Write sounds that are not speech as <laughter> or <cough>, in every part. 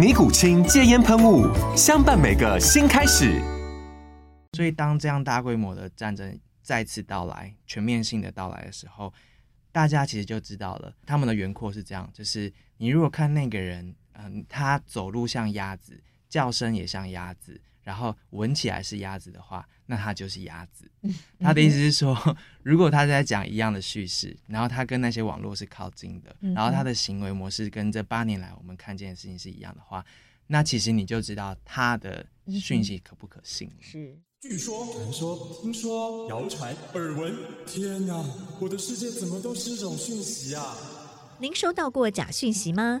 尼古清戒烟喷雾，相伴每个新开始。所以，当这样大规模的战争再次到来、全面性的到来的时候，大家其实就知道了，他们的轮廓是这样：就是你如果看那个人，嗯，他走路像鸭子，叫声也像鸭子。然后闻起来是鸭子的话，那它就是鸭子。他的意思是说，<laughs> 如果他在讲一样的叙事，然后他跟那些网络是靠近的，然后他的行为模式跟这八年来我们看见的事情是一样的话，那其实你就知道他的讯息可不可信。是，据说、传说、听说、谣传、耳闻，天哪，我的世界怎么都是这种讯息啊？您收到过假讯息吗？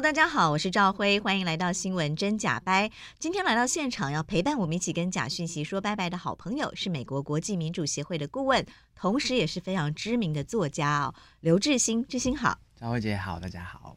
Hello，大家好，我是赵辉，欢迎来到新闻真假掰。今天来到现场要陪伴我们一起跟假讯息说拜拜的好朋友是美国国际民主协会的顾问，同时也是非常知名的作家哦，刘志兴。志兴好，兆辉姐好，大家好。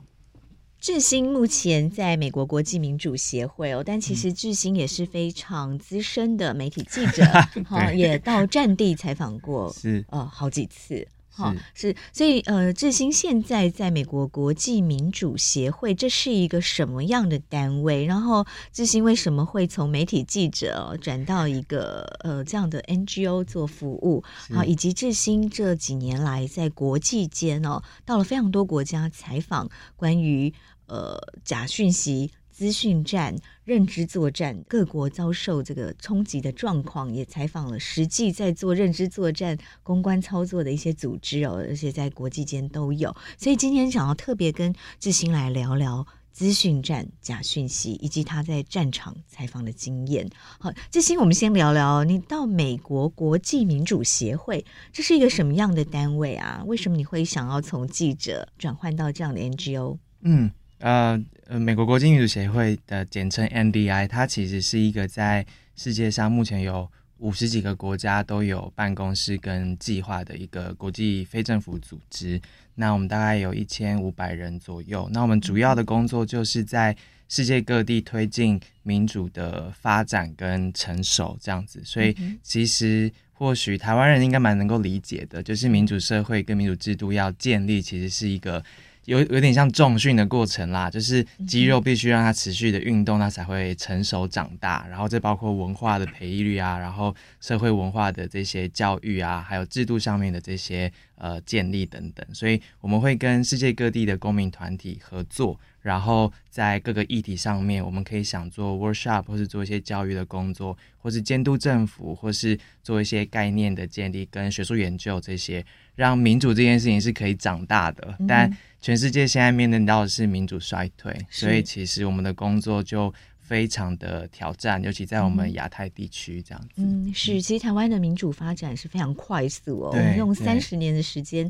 志兴目前在美国国际民主协会哦，但其实志兴也是非常资深的媒体记者，<laughs> 好、哦，也到战地采访过，是呃好几次。好是，所以呃，志兴现在在美国国际民主协会，这是一个什么样的单位？然后志兴为什么会从媒体记者转到一个呃这样的 NGO 做服务？好，以及志兴这几年来在国际间哦，到了非常多国家采访关于呃假讯息。资讯战、认知作战，各国遭受这个冲击的状况，也采访了实际在做认知作战、公关操作的一些组织哦，而且在国际间都有。所以今天想要特别跟志兴来聊聊资讯战、假讯息，以及他在战场采访的经验。好，志兴，我们先聊聊你到美国国际民主协会，这是一个什么样的单位啊？为什么你会想要从记者转换到这样的 NGO？嗯。呃呃，美国国际民主协会的简称 NDI，它其实是一个在世界上目前有五十几个国家都有办公室跟计划的一个国际非政府组织。那我们大概有一千五百人左右。那我们主要的工作就是在世界各地推进民主的发展跟成熟这样子。所以其实或许台湾人应该蛮能够理解的，就是民主社会跟民主制度要建立，其实是一个。有有点像重训的过程啦，就是肌肉必须让它持续的运动，它才会成熟长大。然后这包括文化的培育啊，然后社会文化的这些教育啊，还有制度上面的这些呃建立等等。所以我们会跟世界各地的公民团体合作，然后在各个议题上面，我们可以想做 workshop，或是做一些教育的工作，或是监督政府，或是做一些概念的建立跟学术研究这些，让民主这件事情是可以长大的。但全世界现在面临到的是民主衰退，所以其实我们的工作就非常的挑战，尤其在我们亚太地区这样子。嗯，是，其实台湾的民主发展是非常快速哦，我们用三十年的时间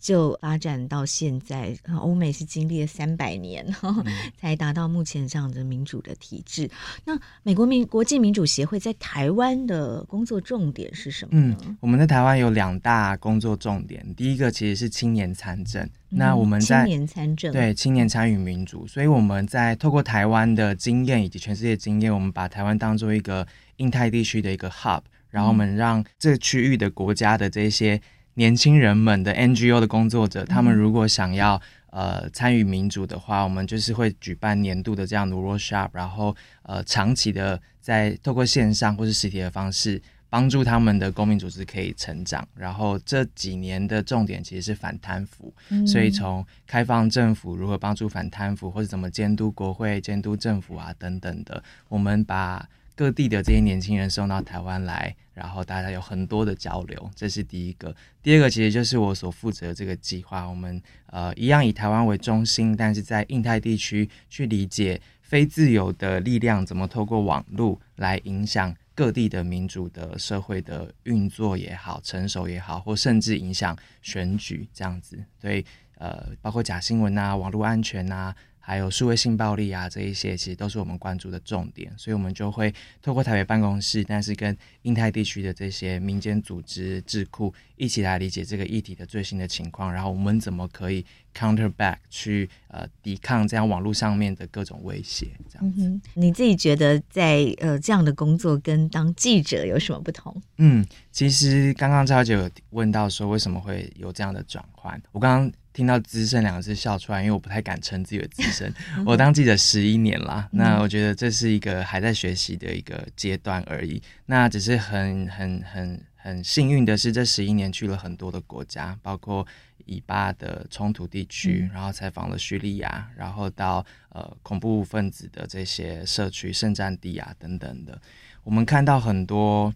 就发展到现在。欧美是经历了三百年，嗯，<laughs> 才达到目前这样的民主的体制。那美国民国际民主协会在台湾的工作重点是什么？嗯，我们在台湾有两大工作重点，第一个其实是青年参政。那我们在青年参政，对青年参与民主，所以我们在透过台湾的经验以及全世界经验，我们把台湾当做一个印太地区的一个 hub，然后我们让这区域的国家的这些年轻人们的 NGO 的工作者，他们如果想要呃参与民主的话，我们就是会举办年度的这样的 workshop，然后呃长期的在透过线上或是实体的方式。帮助他们的公民组织可以成长，然后这几年的重点其实是反贪腐，嗯、所以从开放政府如何帮助反贪腐，或者怎么监督国会、监督政府啊等等的，我们把各地的这些年轻人送到台湾来，然后大家有很多的交流，这是第一个。第二个其实就是我所负责的这个计划，我们呃一样以台湾为中心，但是在印太地区去理解非自由的力量怎么透过网络来影响。各地的民主的社会的运作也好，成熟也好，或甚至影响选举这样子，所以呃，包括假新闻啊、网络安全啊。还有数位性暴力啊，这一些其实都是我们关注的重点，所以我们就会透过台北办公室，但是跟印太地区的这些民间组织智库一起来理解这个议题的最新的情况，然后我们怎么可以 counter back 去呃抵抗这样网络上面的各种威胁，这样子。嗯。你自己觉得在呃这样的工作跟当记者有什么不同？嗯，其实刚刚赵姐有问到说为什么会有这样的转换，我刚刚。听到“资深”两个字笑出来，因为我不太敢称自己的资深。<laughs> 我当记者十一年啦，那我觉得这是一个还在学习的一个阶段而已。那只是很很很很幸运的是，这十一年去了很多的国家，包括以巴的冲突地区，然后采访了叙利亚，然后到呃恐怖分子的这些社区、圣战地啊等等的，我们看到很多。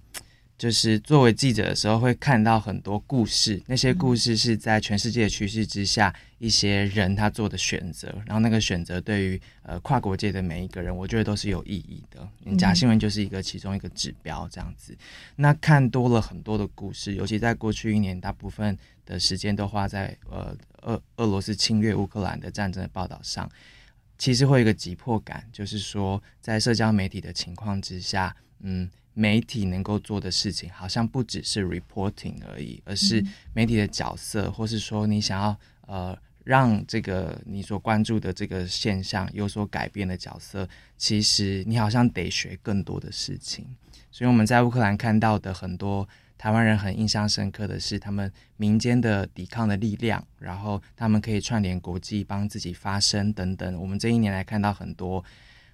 就是作为记者的时候，会看到很多故事。那些故事是在全世界的趋势之下，一些人他做的选择。然后那个选择对于呃跨国界的每一个人，我觉得都是有意义的。假新闻就是一个其中一个指标，这样子。那看多了很多的故事，尤其在过去一年，大部分的时间都花在呃俄俄罗斯侵略乌克兰的战争的报道上。其实会有一个急迫感，就是说在社交媒体的情况之下，嗯。媒体能够做的事情，好像不只是 reporting 而已，而是媒体的角色，嗯、或是说你想要呃让这个你所关注的这个现象有所改变的角色，其实你好像得学更多的事情。所以我们在乌克兰看到的很多台湾人很印象深刻的是，他们民间的抵抗的力量，然后他们可以串联国际，帮自己发声等等。我们这一年来看到很多。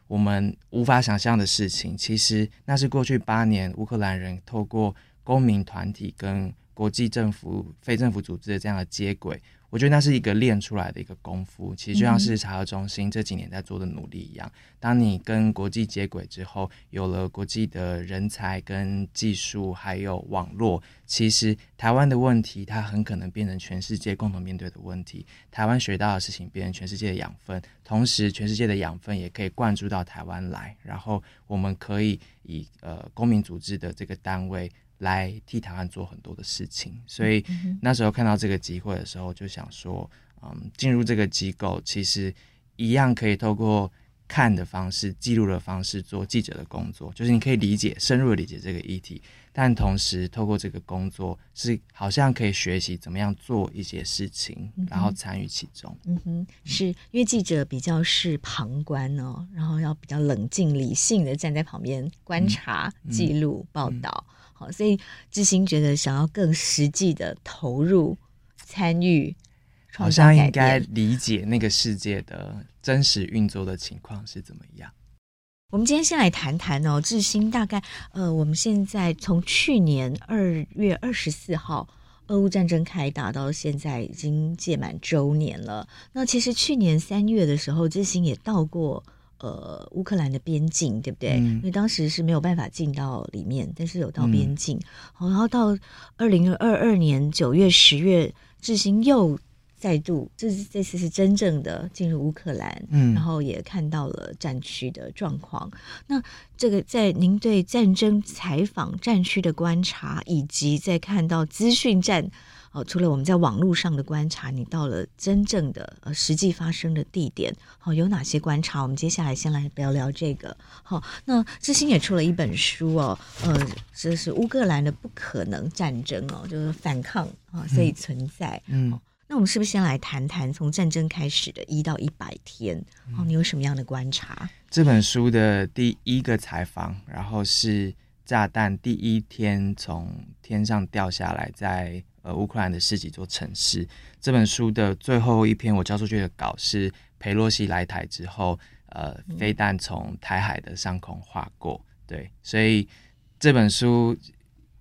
我们无法想象的事情，其实那是过去八年乌克兰人透过公民团体跟国际政府、非政府组织的这样的接轨。我觉得那是一个练出来的一个功夫，其实就像是茶核中心这几年在做的努力一样。当你跟国际接轨之后，有了国际的人才跟技术，还有网络，其实台湾的问题，它很可能变成全世界共同面对的问题。台湾学到的事情，变成全世界的养分，同时全世界的养分也可以灌注到台湾来，然后我们可以以呃公民组织的这个单位。来替台湾做很多的事情，所以那时候看到这个机会的时候，就想说，嗯，进入这个机构，其实一样可以透过看的方式、记录的方式做记者的工作，就是你可以理解、深入的理解这个议题，但同时透过这个工作，是好像可以学习怎么样做一些事情，然后参与其中。嗯哼，是因为记者比较是旁观哦，然后要比较冷静、理性的站在旁边观察、嗯、记录、报道。嗯好，所以智新觉得想要更实际的投入参与，好像应该理解那个世界的真实运作的情况是怎么样。我们今天先来谈谈哦，智新大概呃，我们现在从去年二月二十四号俄乌战争开打到现在已经届满周年了。那其实去年三月的时候，智兴也到过。呃，乌克兰的边境对不对？嗯、因为当时是没有办法进到里面，但是有到边境。好、嗯，然后到二零二二年九月、十月，致昕又再度，这这次是真正的进入乌克兰，嗯，然后也看到了战区的状况。那这个在您对战争采访战区的观察，以及在看到资讯战。哦，除了我们在网络上的观察，你到了真正的呃实际发生的地点，好、哦，有哪些观察？我们接下来先来聊聊这个。好、哦，那致昕也出了一本书哦，呃，这是乌克兰的不可能战争哦，就是反抗啊、哦，所以存在。嗯、哦，那我们是不是先来谈谈从战争开始的一到一百天？哦，你有什么样的观察？这本书的第一个采访，然后是炸弹第一天从天上掉下来，在。呃乌克兰的十几座城市。这本书的最后一篇我交出去的稿是裴洛西来台之后，呃，飞弹从台海的上空划过。对，所以这本书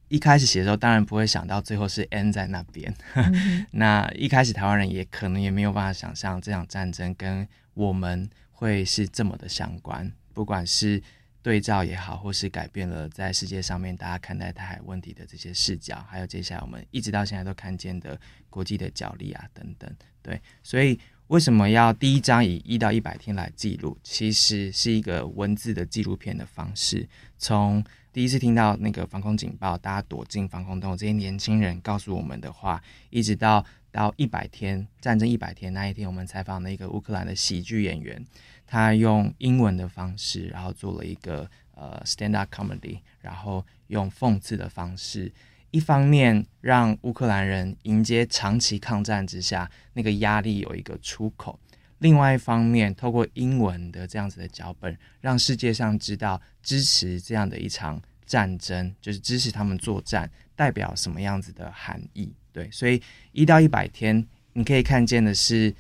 一开始写的时候，当然不会想到最后是 end 在那边。嗯、<laughs> 那一开始台湾人也可能也没有办法想象这场战争跟我们会是这么的相关，不管是对照也好，或是改变了在世界上面大家看待台海问题的这些视角，还有接下来我们一直到现在都看见的国际的角力啊等等。对，所以为什么要第一章以一到一百天来记录？其实是一个文字的纪录片的方式。从第一次听到那个防空警报，大家躲进防空洞，这些年轻人告诉我们的话，一直到到一百天战争一百天那一天，我们采访了一个乌克兰的喜剧演员。他用英文的方式，然后做了一个呃 stand up comedy，然后用讽刺的方式，一方面让乌克兰人迎接长期抗战之下那个压力有一个出口，另外一方面透过英文的这样子的脚本，让世界上知道支持这样的一场战争，就是支持他们作战代表什么样子的含义。对，所以一到一百天，你可以看见的是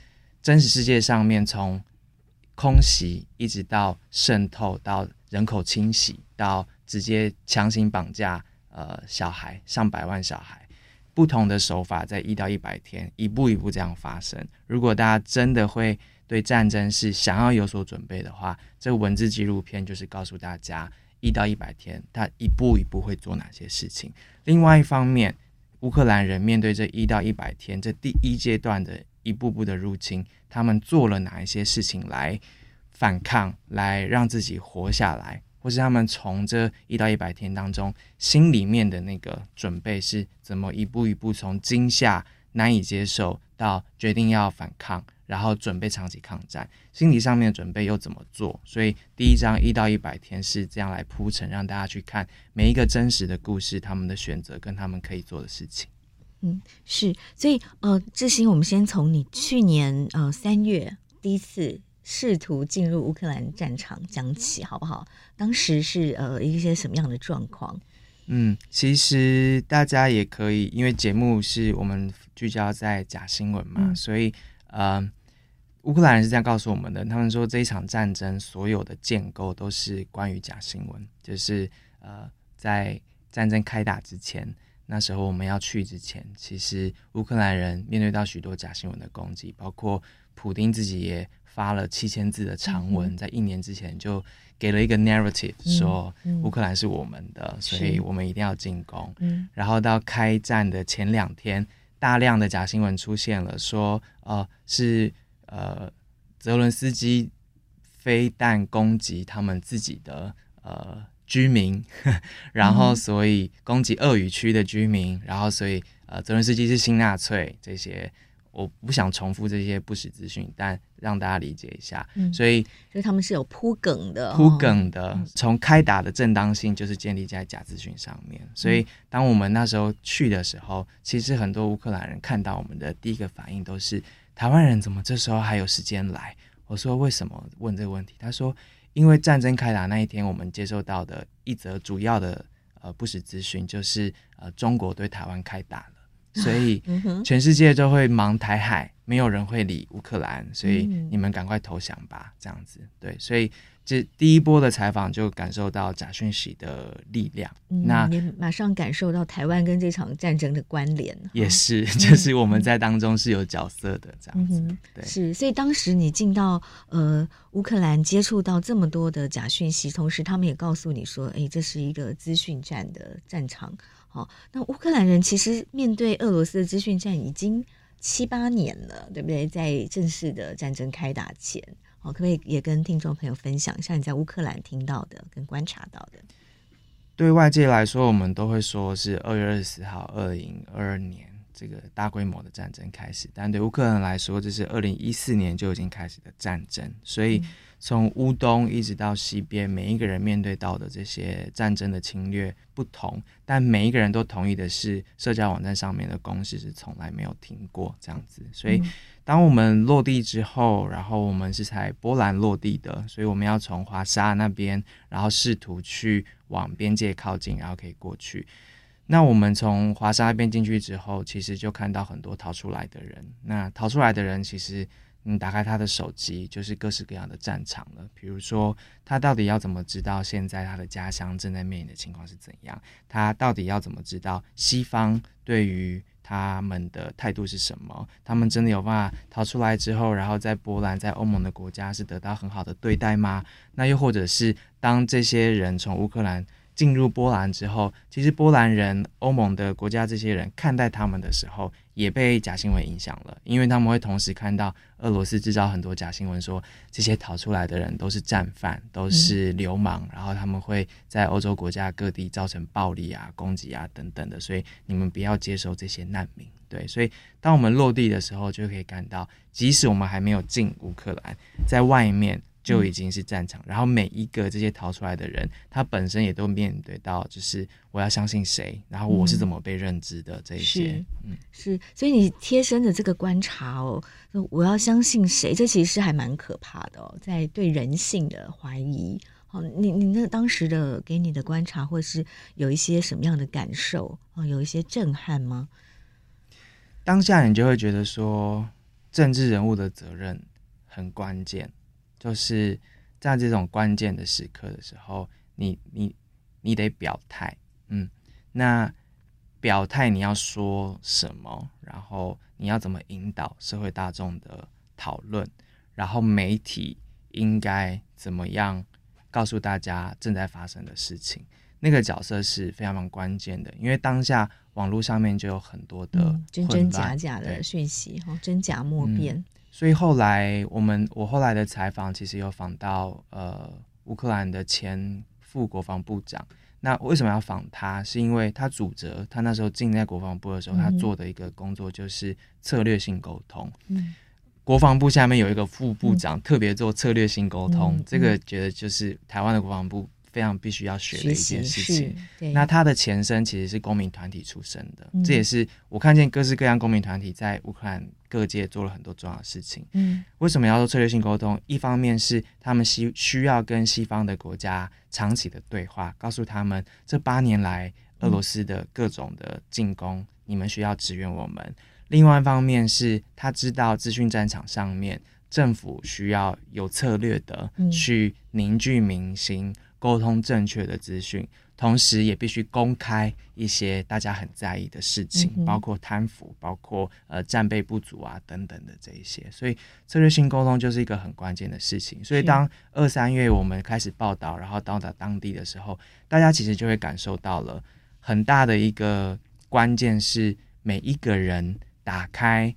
真实世界上面从。空袭一直到渗透，到人口清洗，到直接强行绑架呃小孩，上百万小孩，不同的手法在一到一百天一步一步这样发生。如果大家真的会对战争是想要有所准备的话，这个文字纪录片就是告诉大家一到一百天他一步一步会做哪些事情。另外一方面，乌克兰人面对这一到一百天这第一阶段的。一步步的入侵，他们做了哪一些事情来反抗，来让自己活下来，或是他们从这一到一百天当中心里面的那个准备是怎么一步一步从惊吓难以接受到决定要反抗，然后准备长期抗战，心理上面准备又怎么做？所以第一章一到一百天是这样来铺陈，让大家去看每一个真实的故事，他们的选择跟他们可以做的事情。嗯，是，所以呃，志兴，我们先从你去年呃三月第一次试图进入乌克兰战场讲起，好不好？当时是呃一些什么样的状况？嗯，其实大家也可以，因为节目是我们聚焦在假新闻嘛，嗯、所以呃，乌克兰人是这样告诉我们的，他们说这一场战争所有的建构都是关于假新闻，就是呃在战争开打之前。那时候我们要去之前，其实乌克兰人面对到许多假新闻的攻击，包括普丁自己也发了七千字的长文，在一年之前就给了一个 narrative，说乌克兰是我们的，所以我们一定要进攻。然后到开战的前两天，大量的假新闻出现了，说呃是呃泽伦斯基飞弹攻击他们自己的呃。居民，<laughs> 然后所以攻击鳄语区的居民，然后所以呃，泽伦斯基是新纳粹这些，我不想重复这些不实资讯，但让大家理解一下。嗯、所以，所以他们是有铺梗的，铺梗的，从开打的正当性就是建立在假资讯上面。所以，当我们那时候去的时候，其实很多乌克兰人看到我们的第一个反应都是：台湾人怎么这时候还有时间来？我说为什么问这个问题？他说。因为战争开打那一天，我们接受到的一则主要的呃不实资讯，就是呃中国对台湾开打了，所以全世界都会忙台海，没有人会理乌克兰，所以你们赶快投降吧，这样子。对，所以这第一波的采访就感受到假讯息的力量。嗯、那也马上感受到台湾跟这场战争的关联，也是，就是我们在当中是有角色的这样子。嗯、对，是，所以当时你进到呃乌克兰，接触到这么多的假讯息，同时他们也告诉你说，哎，这是一个资讯战的战场。好，那乌克兰人其实面对俄罗斯的资讯战已经。七八年了，对不对？在正式的战争开打前，哦，可不可以也跟听众朋友分享一下你在乌克兰听到的跟观察到的？对外界来说，我们都会说是二月二十四号，二零二二年这个大规模的战争开始，但对乌克兰来说，这是二零一四年就已经开始的战争，所以。嗯从乌东一直到西边，每一个人面对到的这些战争的侵略不同，但每一个人都同意的是，社交网站上面的攻势是从来没有停过这样子。所以，当我们落地之后，然后我们是在波兰落地的，所以我们要从华沙那边，然后试图去往边界靠近，然后可以过去。那我们从华沙那边进去之后，其实就看到很多逃出来的人。那逃出来的人，其实你打开他的手机，就是各式各样的战场了。比如说，他到底要怎么知道现在他的家乡正在面临的情况是怎样？他到底要怎么知道西方对于他们的态度是什么？他们真的有办法逃出来之后，然后在波兰、在欧盟的国家是得到很好的对待吗？那又或者是当这些人从乌克兰进入波兰之后，其实波兰人、欧盟的国家这些人看待他们的时候，也被假新闻影响了，因为他们会同时看到俄罗斯制造很多假新闻，说这些逃出来的人都是战犯，都是流氓，然后他们会在欧洲国家各地造成暴力啊、攻击啊等等的，所以你们不要接受这些难民。对，所以当我们落地的时候，就可以看到，即使我们还没有进乌克兰，在外面。就已经是战场，然后每一个这些逃出来的人，他本身也都面对到，就是我要相信谁，然后我是怎么被认知的这一些，嗯，是，所以你贴身的这个观察哦，我要相信谁，这其实是还蛮可怕的哦，在对人性的怀疑。好，你你那当时的给你的观察，或是有一些什么样的感受哦，有一些震撼吗？当下你就会觉得说，政治人物的责任很关键。就是在这种关键的时刻的时候，你你你得表态，嗯，那表态你要说什么，然后你要怎么引导社会大众的讨论，然后媒体应该怎么样告诉大家正在发生的事情，那个角色是非常非常关键的，因为当下网络上面就有很多的、嗯、真真假假的讯息，哈，真假莫辨。嗯所以后来我们我后来的采访其实有访到呃乌克兰的前副国防部长。那为什么要访他？是因为他主责他那时候进在国防部的时候，他做的一个工作就是策略性沟通。嗯，国防部下面有一个副部长特别做策略性沟通，这个觉得就是台湾的国防部。非常必须要学的一件事情。那他的前身其实是公民团体出身的，嗯、这也是我看见各式各样公民团体在乌克兰各界做了很多重要的事情。嗯，为什么要做策略性沟通？一方面是他们需需要跟西方的国家长期的对话，告诉他们这八年来俄罗斯的各种的进攻，嗯、你们需要支援我们。另外一方面是他知道资讯战场上面政府需要有策略的去凝聚民心。沟通正确的资讯，同时也必须公开一些大家很在意的事情，嗯、包括贪腐，包括呃战备不足啊等等的这一些。所以策略性沟通就是一个很关键的事情。所以当二三月我们开始报道，然后到达当地的时候，大家其实就会感受到了很大的一个关键是每一个人打开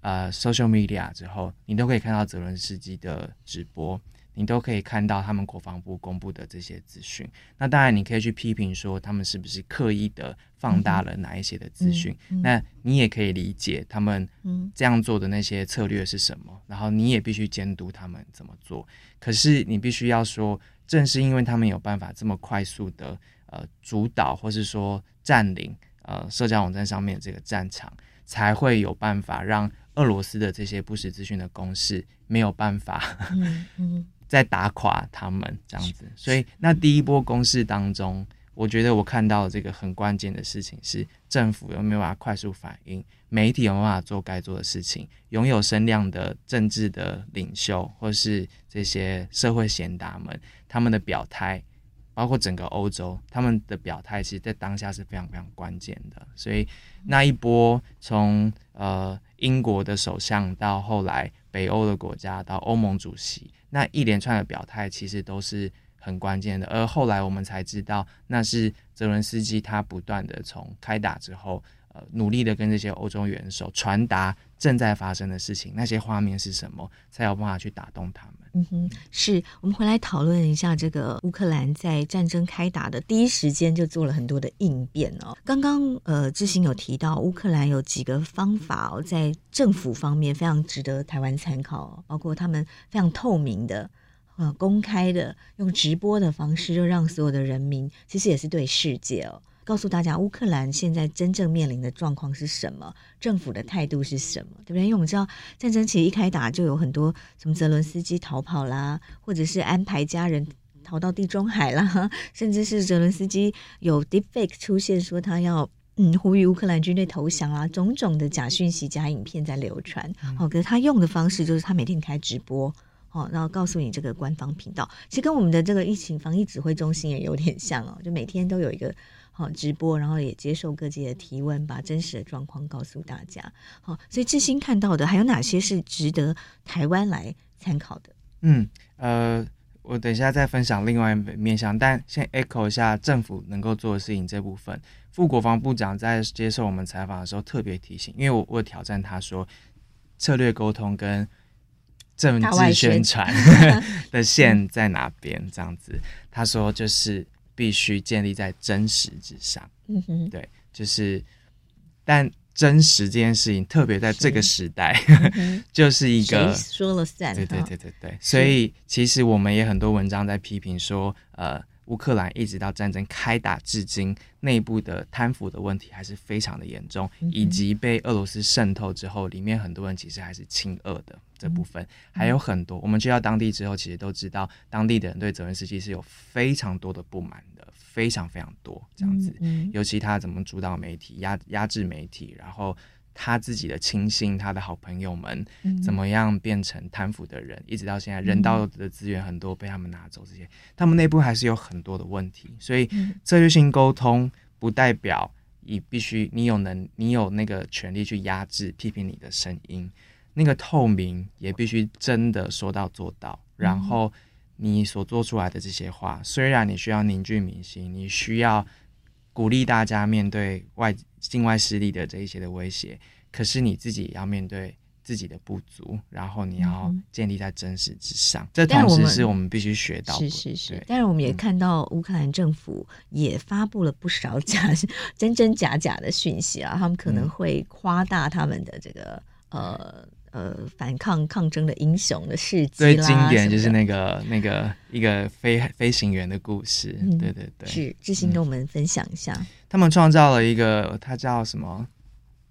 呃 social media 之后，你都可以看到泽伦斯基的直播。你都可以看到他们国防部公布的这些资讯，那当然你可以去批评说他们是不是刻意的放大了哪一些的资讯，嗯嗯嗯、那你也可以理解他们这样做的那些策略是什么，然后你也必须监督他们怎么做。可是你必须要说，正是因为他们有办法这么快速的呃主导或是说占领呃社交网站上面这个战场，才会有办法让俄罗斯的这些不实资讯的攻势没有办法。嗯嗯在打垮他们这样子，所以那第一波攻势当中，我觉得我看到这个很关键的事情是，政府有没有办法快速反应，媒体有没有办法做该做的事情，拥有声量的政治的领袖或是这些社会贤达们，他们的表态，包括整个欧洲，他们的表态，其实在当下是非常非常关键的。所以那一波从呃英国的首相到后来北欧的国家到欧盟主席。那一连串的表态其实都是很关键的，而后来我们才知道，那是泽伦斯基他不断的从开打之后，呃，努力的跟这些欧洲元首传达正在发生的事情，那些画面是什么，才有办法去打动他们。嗯哼，是我们回来讨论一下这个乌克兰在战争开打的第一时间就做了很多的应变哦。刚刚呃之行有提到乌克兰有几个方法哦，在政府方面非常值得台湾参考，包括他们非常透明的呃公开的用直播的方式，就让所有的人民其实也是对世界哦。告诉大家，乌克兰现在真正面临的状况是什么？政府的态度是什么？对不对？因为我们知道，战争其实一开打就有很多什么泽伦斯基逃跑啦，或者是安排家人逃到地中海啦，甚至是泽伦斯基有 deepfake 出现，说他要嗯呼吁乌克兰军队投降啊，种种的假讯息、假影片在流传。好、嗯，可是他用的方式就是他每天开直播，哦，然后告诉你这个官方频道，其实跟我们的这个疫情防疫指挥中心也有点像哦，就每天都有一个好直播，然后也接受各界的提问，把真实的状况告诉大家。好，所以志新看到的还有哪些是值得台湾来参考的？嗯，呃。我等一下再分享另外一面向，但先 echo 一下政府能够做的事情这部分。副国防部长在接受我们采访的时候特别提醒，因为我我挑战他说，策略沟通跟政治宣传 <laughs> <laughs> 的线在哪边？这样子，他说就是必须建立在真实之上。嗯哼，对，就是但。真实这件事情，特别在这个时代，<laughs> 是就是一个说了算。对对对对对，所以其实我们也很多文章在批评说，呃，乌克兰一直到战争开打至今，内部的贪腐的问题还是非常的严重，嗯、以及被俄罗斯渗透之后，里面很多人其实还是亲俄的这部分、嗯、还有很多。我们去到当地之后，其实都知道当地的人对泽连斯基是有非常多的不满的。非常非常多这样子，尤其他怎么主导媒体、压压制媒体，然后他自己的亲信、他的好朋友们，怎么样变成贪腐的人，嗯、一直到现在，人道的资源很多被他们拿走，这些他们内部还是有很多的问题。所以策略性沟通不代表你必须你有能你有那个权利去压制批评你的声音，那个透明也必须真的说到做到，然后。你所做出来的这些话，虽然你需要凝聚民心，你需要鼓励大家面对外境外势力的这一些的威胁，可是你自己也要面对自己的不足，然后你要建立在真实之上。嗯、这同时是我们必须学到的。是是是。但是我们也看到乌克兰政府也发布了不少 <laughs> 假、嗯、真真假假的讯息啊，他们可能会夸大他们的这个、嗯、呃。呃，反抗抗争的英雄的事迹，最经典就是那个那个一个飞飞行员的故事，嗯、对对对，是致昕跟我们分享一下。嗯、他们创造了一个，他叫什么？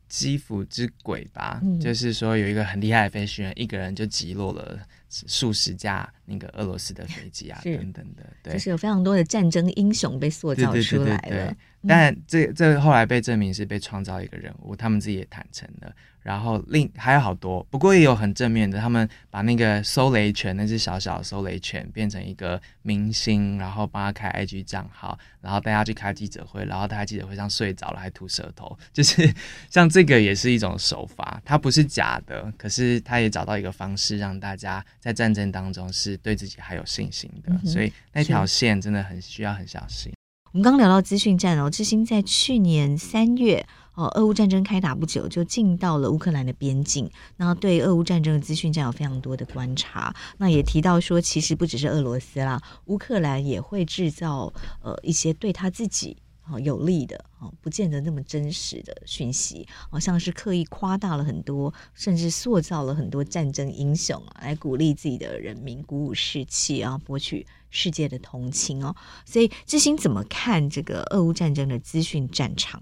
基辅之鬼吧，嗯、就是说有一个很厉害的飞行员，一个人就击落了数十架那个俄罗斯的飞机啊，<laughs> 等等的，对，就是有非常多的战争英雄被塑造出来了。对对对对对，但这这后来被证明是被创造一个人物，他们自己也坦诚了。然后另还有好多，不过也有很正面的。他们把那个搜雷犬，那只小小的搜雷犬，变成一个明星，然后帮他开 IG 账号，然后带他去开记者会，然后他在记者会上睡着了，还吐舌头，就是像这个也是一种手法，它不是假的，可是他也找到一个方式，让大家在战争当中是对自己还有信心的。嗯、所以那条线真的很需要很小心。我们刚聊到资讯战哦，致昕在去年三月。哦，俄乌战争开打不久，就进到了乌克兰的边境，那对俄乌战争的资讯战有非常多的观察。那也提到说，其实不只是俄罗斯啦，乌克兰也会制造呃一些对他自己哦有利的哦，不见得那么真实的讯息，好像是刻意夸大了很多，甚至塑造了很多战争英雄啊，来鼓励自己的人民，鼓舞士气啊，博取世界的同情哦。所以，致昕怎么看这个俄乌战争的资讯战场？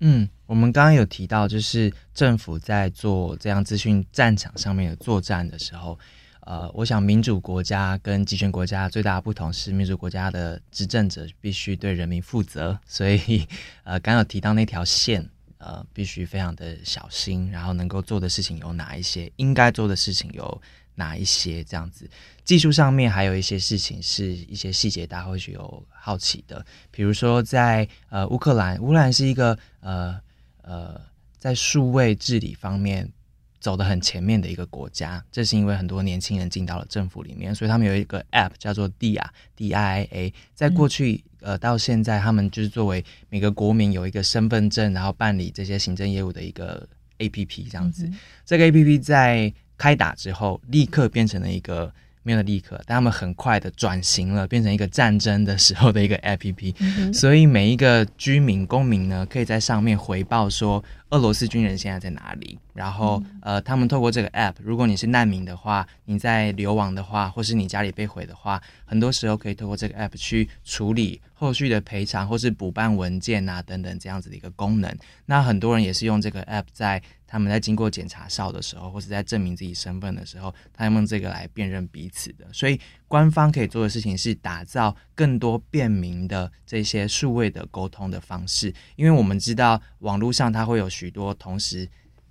嗯，我们刚刚有提到，就是政府在做这样资讯战场上面的作战的时候，呃，我想民主国家跟集权国家最大的不同是，民主国家的执政者必须对人民负责，<laughs> 所以呃，刚有提到那条线，呃，必须非常的小心，然后能够做的事情有哪一些，应该做的事情有哪一些，这样子。技术上面还有一些事情是一些细节，大家会有好奇的，比如说在呃乌克兰，乌克兰是一个呃呃在数位治理方面走得很前面的一个国家，这是因为很多年轻人进到了政府里面，所以他们有一个 App 叫做 Dia D I A A，在过去呃到现在，他们就是作为每个国民有一个身份证，然后办理这些行政业务的一个 APP 这样子。嗯、这个 APP 在开打之后，立刻变成了一个。没有立刻，但他们很快的转型了，变成一个战争的时候的一个 <laughs> APP，嗯。所以每一个居民公民呢，可以在上面回报说俄罗斯军人现在在哪里。然后，呃，他们透过这个 app，如果你是难民的话，你在流亡的话，或是你家里被毁的话，很多时候可以透过这个 app 去处理后续的赔偿，或是补办文件啊等等这样子的一个功能。那很多人也是用这个 app 在他们在经过检查哨的时候，或是在证明自己身份的时候，他们用这个来辨认彼此的。所以，官方可以做的事情是打造更多便民的这些数位的沟通的方式，因为我们知道网络上它会有许多同时。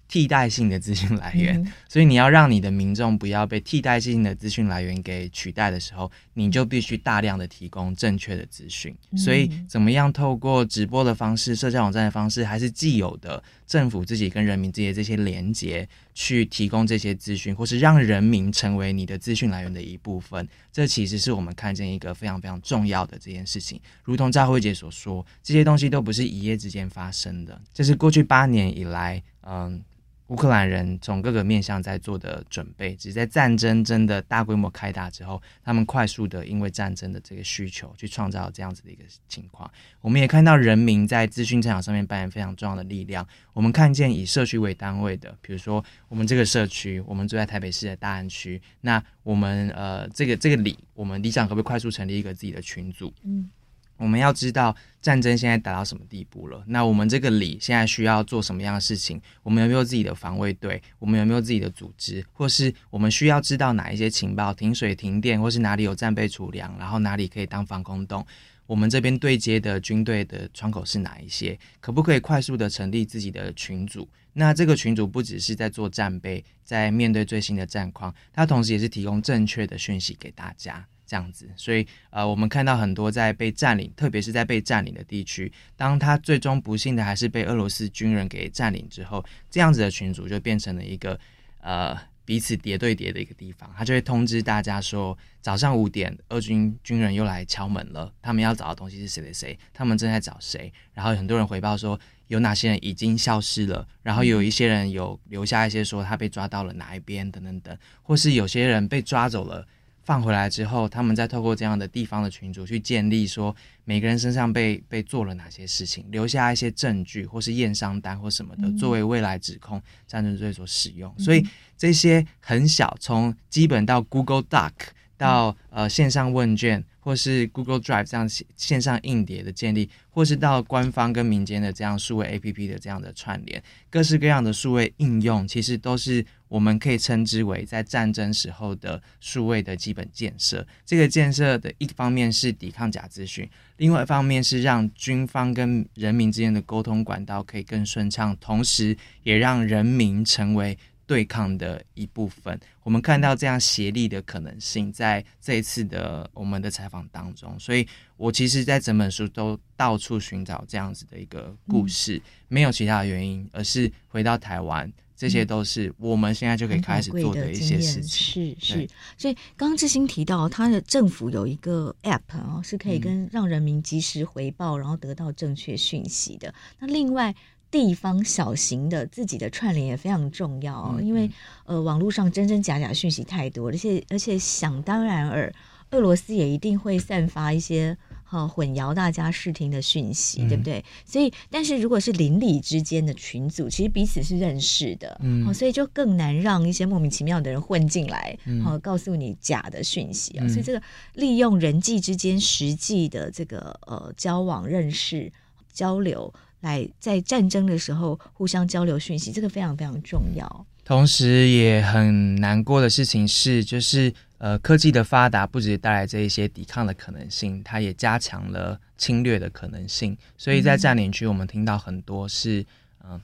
替代性的资讯来源，嗯、所以你要让你的民众不要被替代性的资讯来源给取代的时候，你就必须大量的提供正确的资讯。嗯、所以，怎么样透过直播的方式、社交网站的方式，还是既有的政府自己跟人民之间这些连接，去提供这些资讯，或是让人民成为你的资讯来源的一部分，这其实是我们看见一个非常非常重要的这件事情。如同赵慧姐所说，这些东西都不是一夜之间发生的，这是过去八年以来，嗯。乌克兰人从各个面向在做的准备，只是在战争真的大规模开打之后，他们快速的因为战争的这个需求，去创造这样子的一个情况。我们也看到人民在资讯战场上面扮演非常重要的力量。我们看见以社区为单位的，比如说我们这个社区，我们住在台北市的大安区，那我们呃这个这个里，我们理想可不可以快速成立一个自己的群组？嗯。我们要知道战争现在打到什么地步了？那我们这个里现在需要做什么样的事情？我们有没有自己的防卫队？我们有没有自己的组织？或是我们需要知道哪一些情报？停水、停电，或是哪里有战备储粮？然后哪里可以当防空洞？我们这边对接的军队的窗口是哪一些？可不可以快速的成立自己的群组？那这个群组不只是在做战备，在面对最新的战况，它同时也是提供正确的讯息给大家。这样子，所以呃，我们看到很多在被占领，特别是在被占领的地区，当他最终不幸的还是被俄罗斯军人给占领之后，这样子的群组就变成了一个呃彼此叠对叠的一个地方，他就会通知大家说，早上五点，俄军军人又来敲门了，他们要找的东西是谁谁谁，他们正在找谁，然后很多人回报说有哪些人已经消失了，然后有一些人有留下一些说他被抓到了哪一边等等等，或是有些人被抓走了。放回来之后，他们再透过这样的地方的群组去建立说每个人身上被被做了哪些事情，留下一些证据或是验伤单或什么的，嗯、作为未来指控战争罪所使用。嗯、所以这些很小，从基本到 Google Doc 到、嗯、呃线上问卷。或是 Google Drive 这样线上硬碟的建立，或是到官方跟民间的这样数位 APP 的这样的串联，各式各样的数位应用，其实都是我们可以称之为在战争时候的数位的基本建设。这个建设的一方面是抵抗假资讯，另外一方面是让军方跟人民之间的沟通管道可以更顺畅，同时也让人民成为。对抗的一部分，我们看到这样协力的可能性，在这一次的我们的采访当中，所以我其实，在整本书都到处寻找这样子的一个故事，嗯、没有其他的原因，而是回到台湾，这些都是我们现在就可以开始做的一些事情。是是，所以刚刚志兴提到，他的政府有一个 App 啊，是可以跟让人民及时回报，然后得到正确讯息的。那另外。地方小型的自己的串联也非常重要哦，因为呃网络上真真假假讯息太多，而且而且想当然尔，俄罗斯也一定会散发一些哈混淆大家视听的讯息，嗯、对不对？所以，但是如果是邻里之间的群组，其实彼此是认识的，嗯，所以就更难让一些莫名其妙的人混进来，好、嗯、告诉你假的讯息啊。嗯、所以这个利用人际之间实际的这个呃交往、认识、交流。来，在战争的时候互相交流讯息，这个非常非常重要。同时，也很难过的事情是，就是呃，科技的发达不只带来这一些抵抗的可能性，它也加强了侵略的可能性。所以在占领区，我们听到很多是，嗯、呃，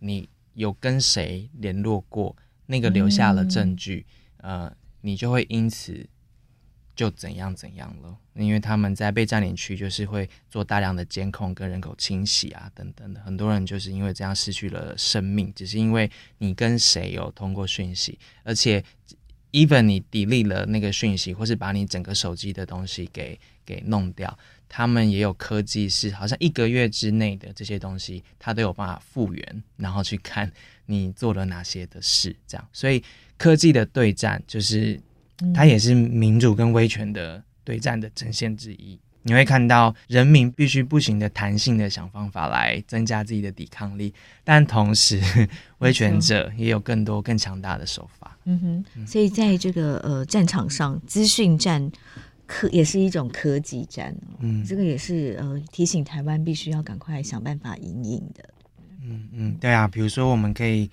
你有跟谁联络过，那个留下了证据，嗯、呃，你就会因此。就怎样怎样了，因为他们在被占领区就是会做大量的监控跟人口清洗啊等等的，很多人就是因为这样失去了生命，只是因为你跟谁有通过讯息，而且 even 你 delete 了那个讯息，或是把你整个手机的东西给给弄掉，他们也有科技是好像一个月之内的这些东西，他都有办法复原，然后去看你做了哪些的事，这样，所以科技的对战就是。它也是民主跟威权的对战的呈现之一。你会看到人民必须不行的弹性的想方法来增加自己的抵抗力，但同时威权者也有更多更强大的手法。嗯哼，所以在这个呃战场上，资讯战科也是一种科技战。嗯，这个也是呃提醒台湾必须要赶快想办法因应的。嗯嗯，对啊，比如说我们可以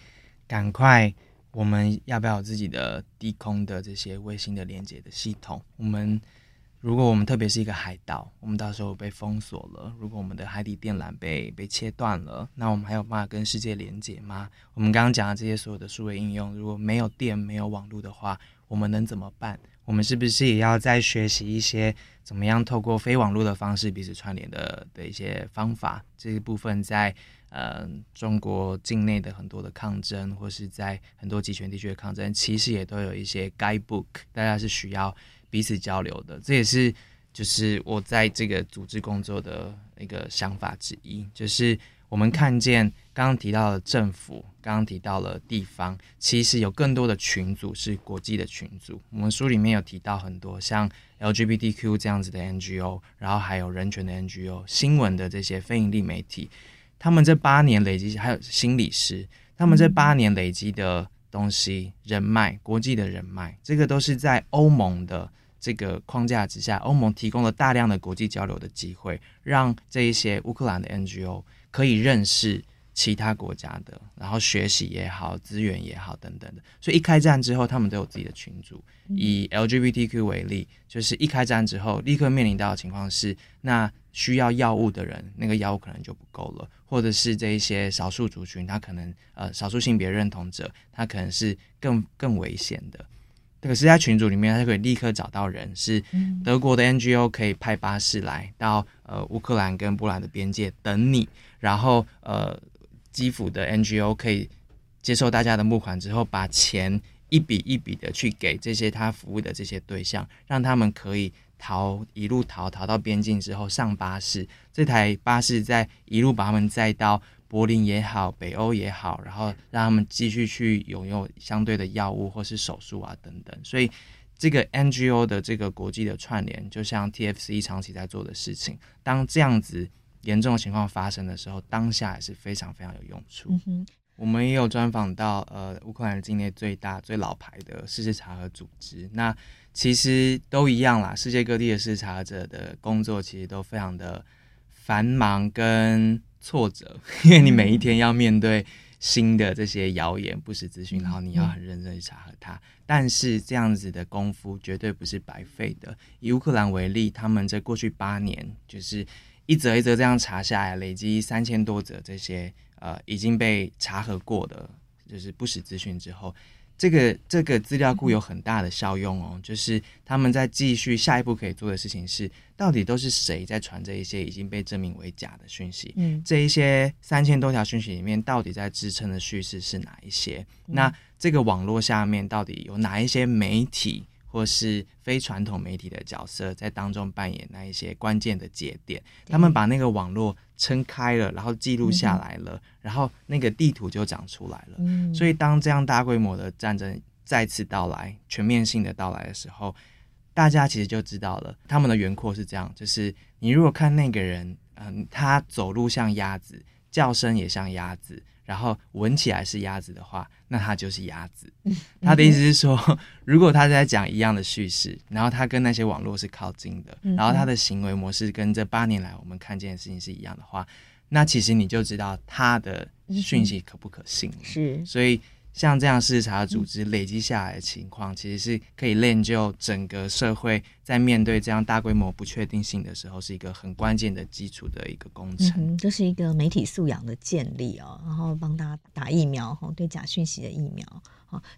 赶快，我们要不要有自己的低空的这些卫星的连接的系统？我们如果我们特别是一个海岛，我们到时候被封锁了，如果我们的海底电缆被被切断了，那我们还有办法跟世界连接吗？我们刚刚讲的这些所有的数位应用，如果没有电、没有网络的话，我们能怎么办？我们是不是也要再学习一些怎么样透过非网络的方式彼此串联的的一些方法？这一部分在呃中国境内的很多的抗争，或是在很多极权地区的抗争，其实也都有一些 guidebook，大家是需要彼此交流的。这也是就是我在这个组织工作的一个想法之一，就是。我们看见刚刚提到的政府，刚刚提到了地方，其实有更多的群组是国际的群组。我们书里面有提到很多像 LGBTQ 这样子的 NGO，然后还有人权的 NGO、新闻的这些非营利媒体，他们这八年累积，还有心理师，他们这八年累积的东西、人脉、国际的人脉，这个都是在欧盟的这个框架之下，欧盟提供了大量的国际交流的机会，让这一些乌克兰的 NGO。可以认识其他国家的，然后学习也好，资源也好，等等的。所以一开战之后，他们都有自己的群组。以 LGBTQ 为例，就是一开战之后，立刻面临到的情况是，那需要药物的人，那个药物可能就不够了，或者是这一些少数族群，他可能呃少数性别认同者，他可能是更更危险的。可是，在群组里面，他可以立刻找到人，是德国的 NGO 可以派巴士来到呃乌克兰跟波兰的边界等你。然后，呃，基辅的 NGO 可以接受大家的募款之后，把钱一笔一笔的去给这些他服务的这些对象，让他们可以逃，一路逃逃到边境之后上巴士，这台巴士在一路把他们载到柏林也好，北欧也好，然后让他们继续去拥有相对的药物或是手术啊等等。所以，这个 NGO 的这个国际的串联，就像 TFC 长期在做的事情，当这样子。严重的情况发生的时候，当下也是非常非常有用处。嗯、哼我们也有专访到呃乌克兰境内最大最老牌的事实查核组织，那其实都一样啦。世界各地的视察者的工作其实都非常的繁忙跟挫折，<laughs> 因为你每一天要面对新的这些谣言、不实资讯，然后你要很认真去查核它。嗯、但是这样子的功夫绝对不是白费的。以乌克兰为例，他们在过去八年就是。一则一则这样查下来，累积三千多则这些呃已经被查核过的，就是不实资讯之后，这个这个资料库有很大的效用哦。就是他们在继续下一步可以做的事情是，到底都是谁在传这一些已经被证明为假的讯息？嗯，这一些三千多条讯息里面，到底在支撑的叙事是哪一些？嗯、那这个网络下面到底有哪一些媒体？或是非传统媒体的角色在当中扮演那一些关键的节点，他们把那个网络撑开了，然后记录下来了，嗯、然后那个地图就长出来了。嗯、所以当这样大规模的战争再次到来、全面性的到来的时候，大家其实就知道了，他们的轮廓是这样：就是你如果看那个人，嗯，他走路像鸭子，叫声也像鸭子。然后闻起来是鸭子的话，那他就是鸭子。他的意思是说，如果他在讲一样的叙事，然后他跟那些网络是靠近的，然后他的行为模式跟这八年来我们看见的事情是一样的话，那其实你就知道他的讯息可不可信。是，所以。像这样事实查核组织累积下来的情况，其实是可以练就整个社会在面对这样大规模不确定性的时候，是一个很关键的基础的一个工程。嗯，这是一个媒体素养的建立哦，然后帮大家打疫苗哈，对假讯息的疫苗。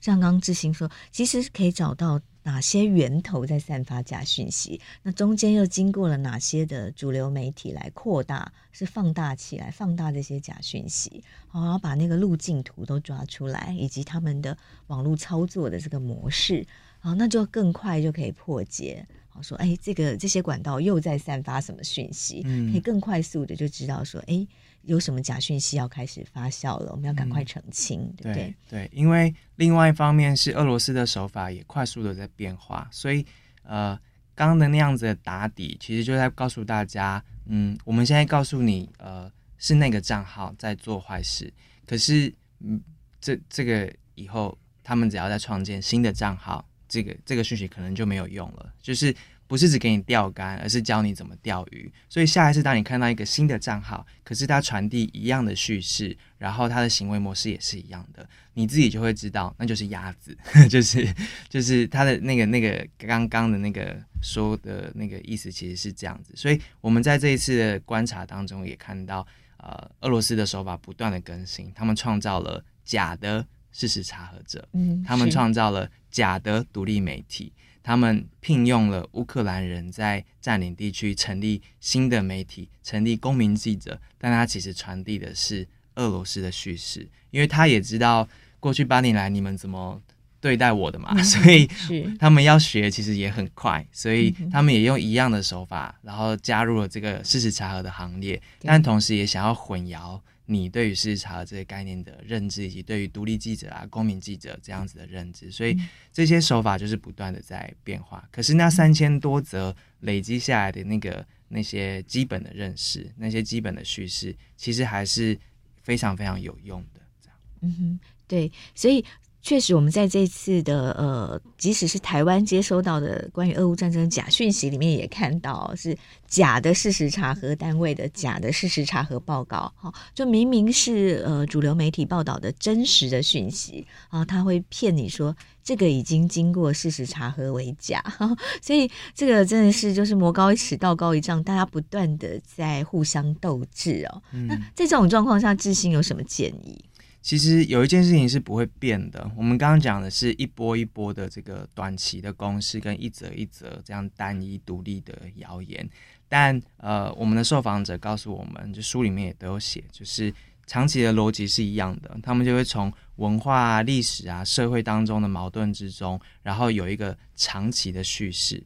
像刚刚志行说，其实是可以找到。哪些源头在散发假讯息？那中间又经过了哪些的主流媒体来扩大，是放大起来，放大这些假讯息，然后把那个路径图都抓出来，以及他们的网络操作的这个模式，好，那就更快就可以破解。好，说，哎，这个这些管道又在散发什么讯息？嗯，可以更快速的就知道说，哎。有什么假讯息要开始发酵了？我们要赶快澄清，嗯、对不对？对，因为另外一方面是俄罗斯的手法也快速的在变化，所以呃，刚刚的那样子的打底，其实就在告诉大家，嗯，我们现在告诉你，呃，是那个账号在做坏事，可是，嗯，这这个以后他们只要再创建新的账号，这个这个讯息可能就没有用了，就是不是只给你钓竿，而是教你怎么钓鱼。所以下一次当你看到一个新的账号，可是它传递一样的叙事，然后它的行为模式也是一样的，你自己就会知道，那就是鸭子，<laughs> 就是就是它的那个那个刚刚的那个说的那个意思，其实是这样子。所以我们在这一次的观察当中也看到，呃，俄罗斯的手法不断的更新，他们创造了假的事实查核者，嗯，他们创造了假的独立媒体。他们聘用了乌克兰人在占领地区成立新的媒体，成立公民记者，但他其实传递的是俄罗斯的叙事，因为他也知道过去八年来你们怎么对待我的嘛，所以他们要学其实也很快，所以他们也用一样的手法，然后加入了这个事实查核的行列，但同时也想要混淆。你对于事实查核这些概念的认知，以及对于独立记者啊、公民记者这样子的认知，所以这些手法就是不断的在变化。可是那三千多则累积下来的那个那些基本的认识，那些基本的叙事，其实还是非常非常有用的。这样，嗯哼，对，所以。确实，我们在这次的呃，即使是台湾接收到的关于俄乌战争假讯息里面，也看到是假的事实查核单位的假的事实查核报告。哈，就明明是呃主流媒体报道的真实的讯息啊，他会骗你说这个已经经过事实查核为假。所以这个真的是就是魔高一尺，道高一丈，大家不断的在互相斗智哦。嗯、那在这种状况下，致昕有什么建议？其实有一件事情是不会变的。我们刚刚讲的是一波一波的这个短期的公式，跟一则一则这样单一独立的谣言。但呃，我们的受访者告诉我们，就书里面也都有写，就是长期的逻辑是一样的。他们就会从文化、历史啊、社会当中的矛盾之中，然后有一个长期的叙事。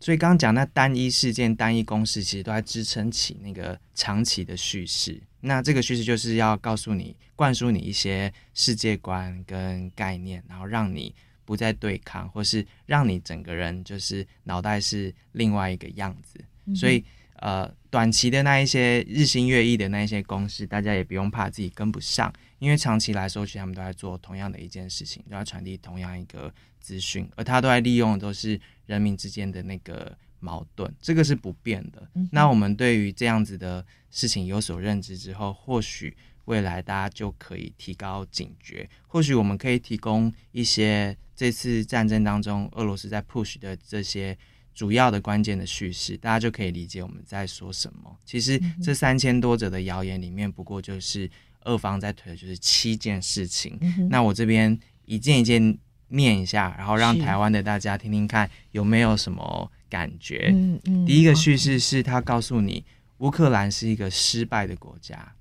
所以刚刚讲那单一事件、单一公式，其实都在支撑起那个长期的叙事。那这个叙事就是要告诉你、灌输你一些世界观跟概念，然后让你不再对抗，或是让你整个人就是脑袋是另外一个样子。嗯、所以，呃，短期的那一些日新月异的那一些公式，大家也不用怕自己跟不上，因为长期来说，其实他们都在做同样的一件事情，都在传递同样一个资讯，而他都在利用的都是。人民之间的那个矛盾，这个是不变的。嗯、那我们对于这样子的事情有所认知之后，或许未来大家就可以提高警觉。或许我们可以提供一些这次战争当中俄罗斯在 push 的这些主要的关键的叙事，大家就可以理解我们在说什么。其实这三千多者的谣言里面，不过就是俄方在推的就是七件事情。嗯、那我这边一件一件。念一下，然后让台湾的大家听听看有没有什么感觉。嗯嗯。第一个叙事是他告诉你，乌克兰是一个失败的国家，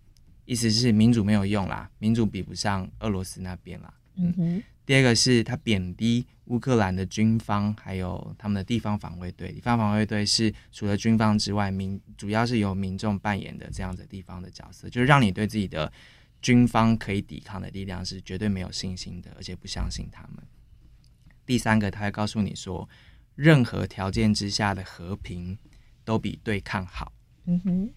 意思是民主没有用啦，民主比不上俄罗斯那边啦。嗯哼。第二个是他贬低乌克兰的军方，还有他们的地方防卫队。地方防卫队是除了军方之外，民主要是由民众扮演的这样子地方的角色，就是让你对自己的军方可以抵抗的力量是绝对没有信心的，而且不相信他们。第三个，他会告诉你说，任何条件之下的和平都比对抗好。嗯哼，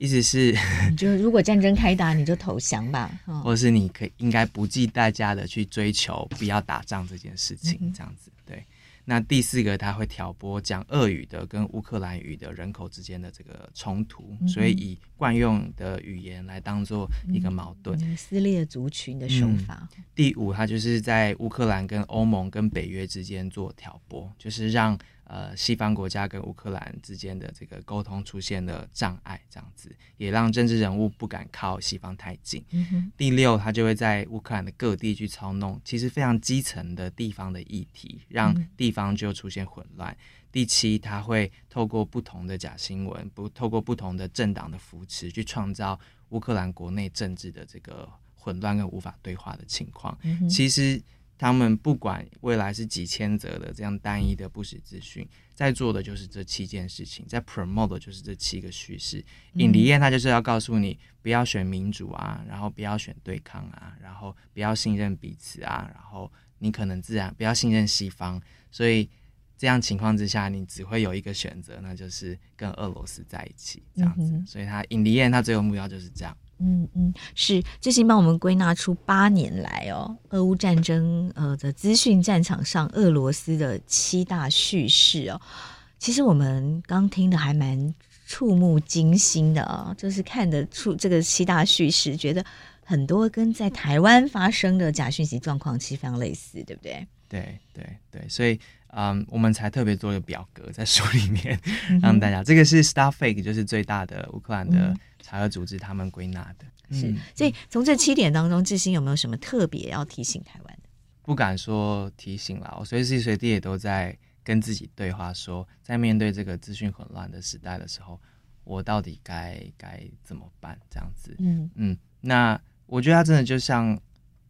意思是，<laughs> 就如果战争开打，你就投降吧，或者是你可以应该不计代价的去追求不要打仗这件事情，这样子，对。那第四个，他会挑拨讲俄语的跟乌克兰语的人口之间的这个冲突，嗯、所以以惯用的语言来当做一个矛盾，嗯、撕裂族群的手法。嗯、第五，他就是在乌克兰跟欧盟跟北约之间做挑拨，就是让。呃，西方国家跟乌克兰之间的这个沟通出现了障碍，这样子也让政治人物不敢靠西方太近。嗯、第六，他就会在乌克兰的各地去操弄，其实非常基层的地方的议题，让地方就出现混乱。嗯、第七，他会透过不同的假新闻，不透过不同的政党的扶持，去创造乌克兰国内政治的这个混乱跟无法对话的情况。嗯、其实。他们不管未来是几千则的这样单一的不实资讯，在做的就是这七件事情，在 promote 的就是这七个叙事。In the end，他就是要告诉你，不要选民主啊，然后不要选对抗啊，然后不要信任彼此啊，然后你可能自然不要信任西方。所以这样情况之下，你只会有一个选择，那就是跟俄罗斯在一起这样子。所以他 In the end，他最后目标就是这样。嗯嗯，是，最近帮我们归纳出八年来哦，俄乌战争呃的资讯战场上，俄罗斯的七大叙事哦。其实我们刚听的还蛮触目惊心的啊，就是看得出这个七大叙事，觉得很多跟在台湾发生的假讯息状况其实非常类似，对不对？对对对，所以嗯，我们才特别做一个表格在书里面，嗯、<laughs> 让大家这个是 Starfake，就是最大的乌克兰的查核组织，他们归纳的。嗯、是，所以从这七点当中，志新有没有什么特别要提醒台湾的？不敢说提醒了，我随时随地也都在。跟自己对话说，说在面对这个资讯混乱的时代的时候，我到底该该怎么办？这样子，嗯嗯，那我觉得他真的就像，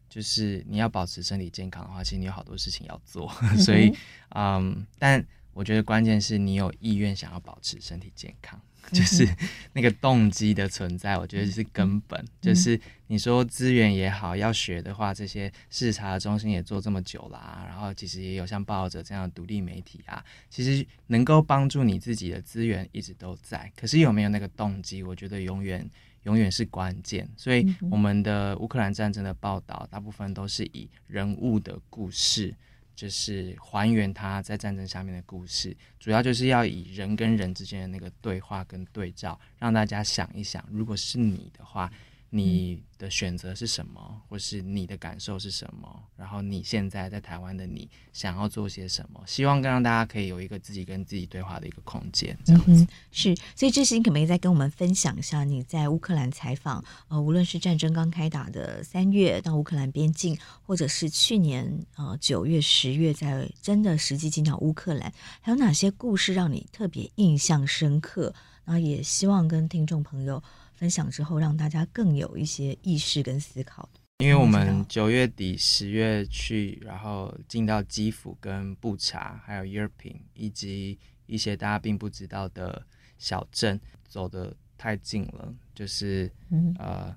就是你要保持身体健康的话，其实你有好多事情要做，<laughs> 嗯、所以，嗯，但我觉得关键是你有意愿想要保持身体健康。<laughs> 就是那个动机的存在，我觉得是根本。就是你说资源也好，要学的话，这些视察中心也做这么久啦，然后其实也有像报导者这样的独立媒体啊，其实能够帮助你自己的资源一直都在。可是有没有那个动机，我觉得永远永远是关键。所以我们的乌克兰战争的报道，大部分都是以人物的故事。就是还原他在战争下面的故事，主要就是要以人跟人之间的那个对话跟对照，让大家想一想，如果是你的话。你的选择是什么，或是你的感受是什么？然后你现在在台湾的你想要做些什么？希望让大家可以有一个自己跟自己对话的一个空间。这样子。嗯，是。所以致昕可不可以再跟我们分享一下你在乌克兰采访？呃，无论是战争刚开打的三月到乌克兰边境，或者是去年呃九月、十月在真的实际进到乌克兰，还有哪些故事让你特别印象深刻？然后也希望跟听众朋友。分享之后，让大家更有一些意识跟思考。因为我们九月底、十月去，然后进到基辅、跟布查，还有伊尔平，以及一些大家并不知道的小镇，走的太近了，就是、嗯、呃，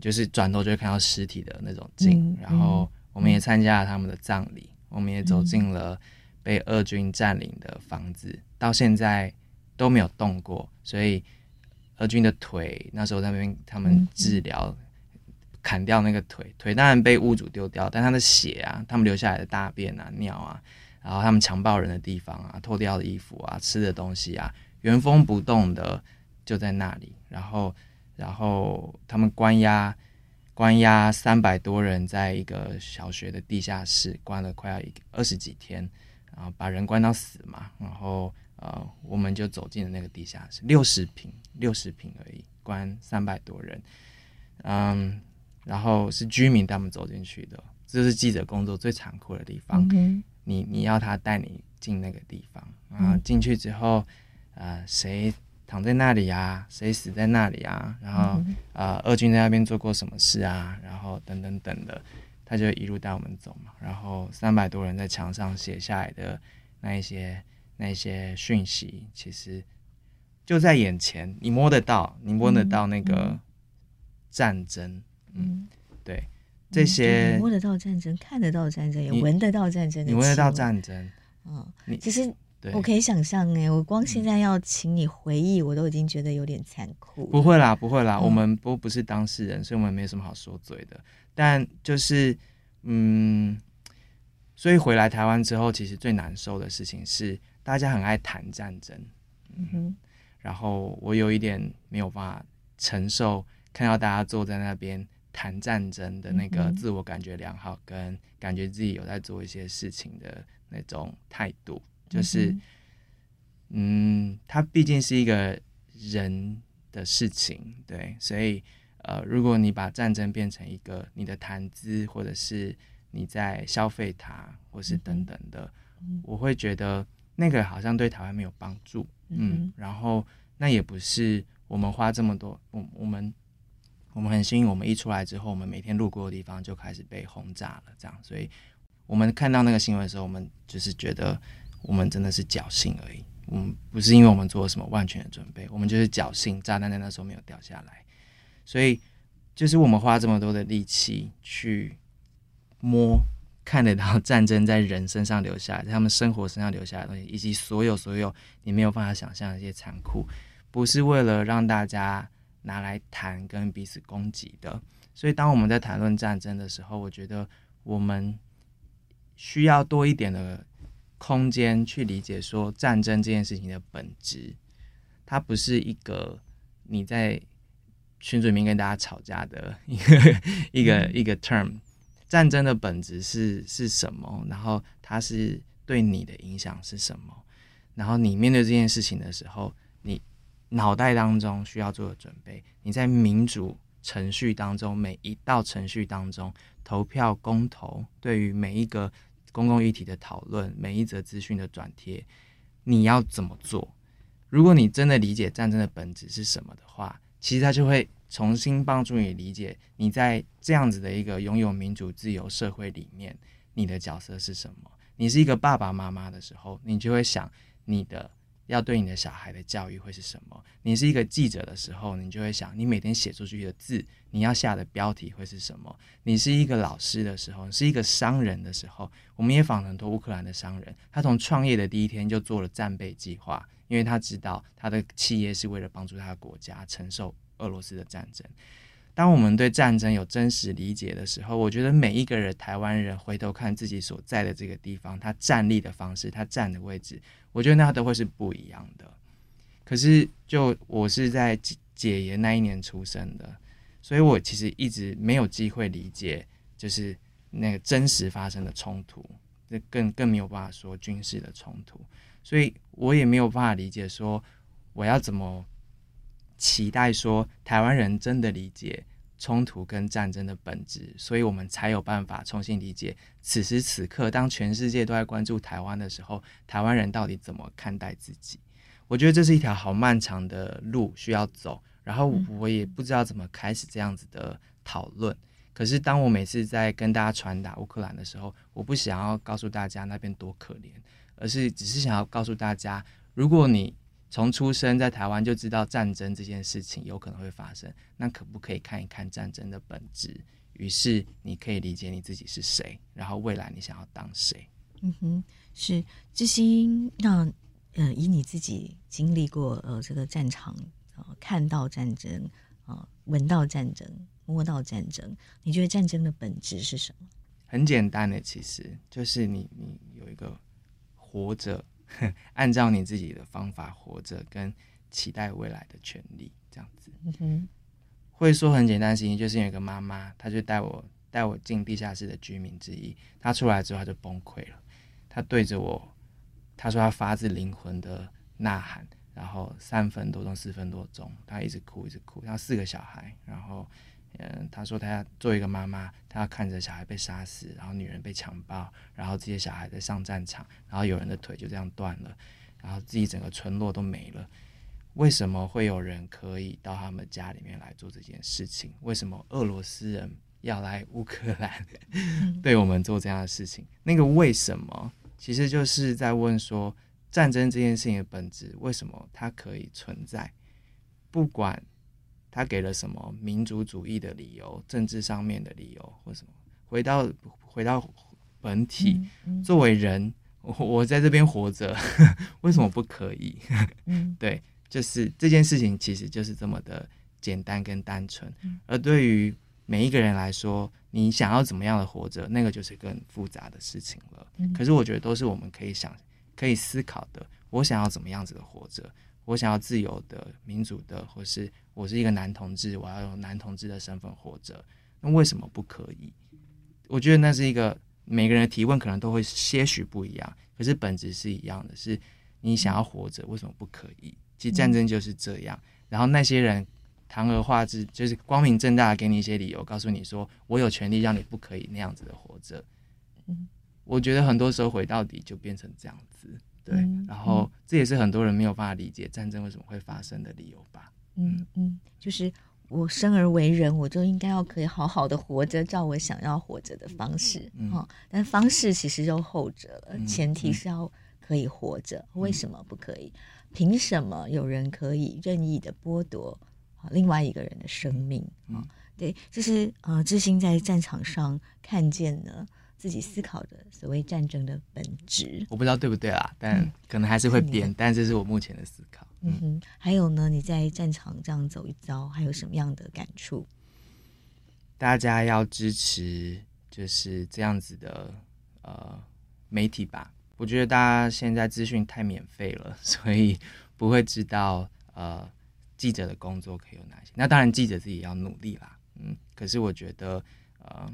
就是转头就会看到尸体的那种近。嗯、然后我们也参加了他们的葬礼，嗯、我们也走进了被俄军占领的房子，嗯、到现在都没有动过，所以。俄军的腿，那时候在那边他们治疗，砍掉那个腿，腿当然被屋主丢掉，但他的血啊，他们留下来的大便啊、尿啊，然后他们强暴人的地方啊、脱掉的衣服啊、吃的东西啊，原封不动的就在那里。然后，然后他们关押关押三百多人，在一个小学的地下室关了快要一二十几天，然后把人关到死嘛，然后。呃，我们就走进了那个地下室，六十平，六十平而已，关三百多人，嗯，然后是居民他们走进去的，这是记者工作最残酷的地方。嗯、你你要他带你进那个地方，然后进去之后，呃，谁躺在那里啊？谁死在那里啊？然后呃，俄军在那边做过什么事啊？然后等等等的，他就一路带我们走嘛。然后三百多人在墙上写下来的那一些。那些讯息其实就在眼前，你摸得到，你摸得到那个战争，嗯，嗯对，这些摸得到战争，看得到战争，也闻得到战争，你闻得到战争，嗯，你其实我可以想象，哎，我光现在要请你回忆，我都已经觉得有点残酷。不会啦，不会啦，嗯、我们不不是当事人，所以我们没什么好说嘴的。但就是，嗯，所以回来台湾之后，其实最难受的事情是。大家很爱谈战争，嗯哼，然后我有一点没有办法承受，看到大家坐在那边谈战争的那个自我感觉良好，跟感觉自己有在做一些事情的那种态度，就是，嗯，它毕竟是一个人的事情，对，所以，呃，如果你把战争变成一个你的谈资，或者是你在消费它，或是等等的，我会觉得。那个好像对台湾没有帮助，嗯，然后那也不是我们花这么多，我我们我们很幸运，我们一出来之后，我们每天路过的地方就开始被轰炸了，这样，所以我们看到那个新闻的时候，我们就是觉得我们真的是侥幸而已，我们不是因为我们做了什么万全的准备，我们就是侥幸，炸弹在那时候没有掉下来，所以就是我们花这么多的力气去摸。看得到 <laughs> 战争在人身上留下来，在他们生活身上留下来的东西，以及所有所有你没有办法想象的一些残酷，不是为了让大家拿来谈跟彼此攻击的。所以，当我们在谈论战争的时候，我觉得我们需要多一点的空间去理解说战争这件事情的本质，它不是一个你在群组里面跟大家吵架的 <laughs> 一个一个一个 term。战争的本质是是什么？然后它是对你的影响是什么？然后你面对这件事情的时候，你脑袋当中需要做的准备，你在民主程序当中每一道程序当中，投票、公投，对于每一个公共议题的讨论，每一则资讯的转贴，你要怎么做？如果你真的理解战争的本质是什么的话，其实它就会。重新帮助你理解你在这样子的一个拥有民主自由社会里面，你的角色是什么？你是一个爸爸妈妈的时候，你就会想你的要对你的小孩的教育会是什么？你是一个记者的时候，你就会想你每天写出去的字，你要下的标题会是什么？你是一个老师的时候，是一个商人的时候，我们也访了很多乌克兰的商人，他从创业的第一天就做了战备计划，因为他知道他的企业是为了帮助他的国家承受。俄罗斯的战争，当我们对战争有真实理解的时候，我觉得每一个人，台湾人回头看自己所在的这个地方，他站立的方式，他站的位置，我觉得那都会是不一样的。可是，就我是在解解严那一年出生的，所以我其实一直没有机会理解，就是那个真实发生的冲突，那更更没有办法说军事的冲突，所以我也没有办法理解说我要怎么。期待说台湾人真的理解冲突跟战争的本质，所以我们才有办法重新理解此时此刻，当全世界都在关注台湾的时候，台湾人到底怎么看待自己？我觉得这是一条好漫长的路需要走，然后我也不知道怎么开始这样子的讨论。可是当我每次在跟大家传达乌克兰的时候，我不想要告诉大家那边多可怜，而是只是想要告诉大家，如果你。从出生在台湾就知道战争这件事情有可能会发生，那可不可以看一看战争的本质？于是你可以理解你自己是谁，然后未来你想要当谁？嗯哼，是之心。那嗯、呃，以你自己经历过呃这个战场，呃看到战争，呃闻到战争，摸到战争，你觉得战争的本质是什么？很简单的，其实就是你你有一个活着。<laughs> 按照你自己的方法活着，跟期待未来的权利，这样子。嗯哼，会说很简单的事情，就是有一个妈妈，她就带我带我进地下室的居民之一。她出来之后，她就崩溃了。她对着我，她说她发自灵魂的呐喊，然后三分多钟、四分多钟，她一直哭，一直哭。她四个小孩，然后。嗯，他说他要做一个妈妈，他要看着小孩被杀死，然后女人被强暴，然后这些小孩在上战场，然后有人的腿就这样断了，然后自己整个村落都没了。为什么会有人可以到他们家里面来做这件事情？为什么俄罗斯人要来乌克兰 <laughs> 对我们做这样的事情？那个为什么，其实就是在问说，战争这件事情的本质，为什么它可以存在？不管。他给了什么民族主义的理由、政治上面的理由，或什么？回到回到本体，嗯嗯、作为人，我我在这边活着，<laughs> 为什么不可以？嗯、<laughs> 对，就是这件事情其实就是这么的简单跟单纯。嗯、而对于每一个人来说，你想要怎么样的活着，那个就是更复杂的事情了。嗯、可是我觉得都是我们可以想、可以思考的。我想要怎么样子的活着？我想要自由的、民主的，或是我是一个男同志，我要用男同志的身份活着。那为什么不可以？我觉得那是一个每个人的提问可能都会些许不一样，可是本质是一样的。是你想要活着，为什么不可以？其实战争就是这样。然后那些人堂而皇之，就是光明正大的给你一些理由，告诉你说我有权利让你不可以那样子的活着。我觉得很多时候回到底就变成这样子。对，然后这也是很多人没有办法理解战争为什么会发生的理由吧。嗯嗯，就是我生而为人，我就应该要可以好好的活着，照我想要活着的方式。嗯，哦，但方式其实就后者了，嗯，前提是要可以活着。嗯，为什么不可以？凭什么有人可以任意的剥夺另外一个人的生命？嗯，哦，对，就是呃，致心在战场上看见了。自己思考的所谓战争的本质，我不知道对不对啦，但可能还是会变，嗯、但这是我目前的思考。嗯哼，还有呢？你在战场这样走一遭，还有什么样的感触？大家要支持，就是这样子的呃媒体吧，我觉得大家现在资讯太免费了，<laughs> 所以不会知道呃记者的工作可以有哪些。那当然记者自己也要努力啦，嗯。可是我觉得呃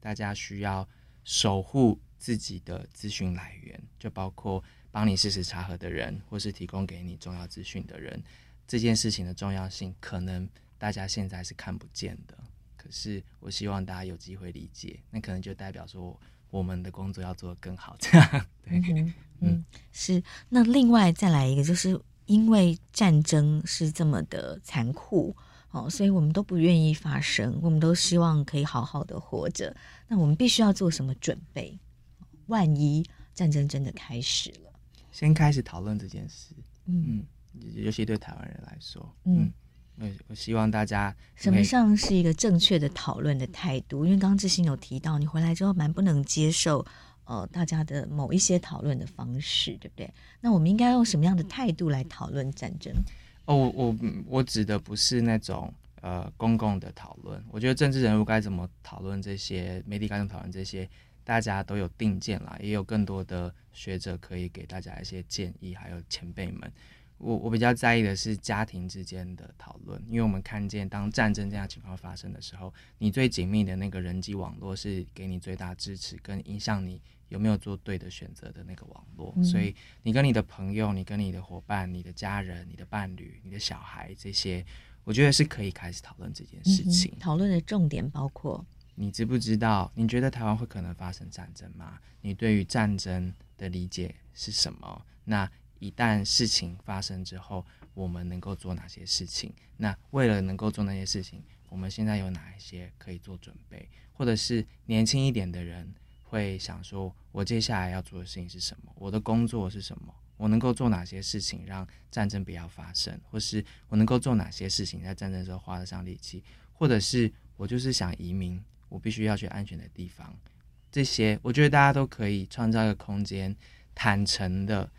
大家需要守护自己的资讯来源，就包括帮你事实查核的人，或是提供给你重要资讯的人。这件事情的重要性，可能大家现在是看不见的。可是我希望大家有机会理解，那可能就代表说。我们的工作要做得更好，这样 <laughs> 对，嗯，嗯，是。那另外再来一个，就是因为战争是这么的残酷哦，所以我们都不愿意发生，我们都希望可以好好的活着。那我们必须要做什么准备？万一战争真的开始了，先开始讨论这件事。嗯，尤其对台湾人来说，嗯。嗯我我希望大家什么上是一个正确的讨论的态度？因为刚刚致昕有提到，你回来之后蛮不能接受呃大家的某一些讨论的方式，对不对？那我们应该用什么样的态度来讨论战争？哦，我我我指的不是那种呃公共的讨论。我觉得政治人物该怎么讨论这些，媒体该怎么讨论这些，大家都有定见啦，也有更多的学者可以给大家一些建议，还有前辈们。我我比较在意的是家庭之间的讨论，因为我们看见当战争这样情况发生的时候，你最紧密的那个人际网络是给你最大支持跟影响你有没有做对的选择的那个网络。嗯。所以你跟你的朋友、你跟你的伙伴、你的家人、你的伴侣、你的小孩这些，我觉得是可以开始讨论这件事情。嗯，讨论的重点包括：你知不知道？你觉得台湾会可能发生战争吗？你对于战争的理解是什么？那一旦事情发生之后，我们能够做哪些事情？那为了能够做那些事情，我们现在有哪一些可以做准备？或者是年轻一点的人会想说，我接下来要做的事情是什么？我的工作是什么？我能够做哪些事情让战争不要发生？或是我能够做哪些事情在战争时候花得上力气？或者是我就是想移民，我必须要去安全的地方。这些我觉得大家都可以创造一个空间，坦诚的。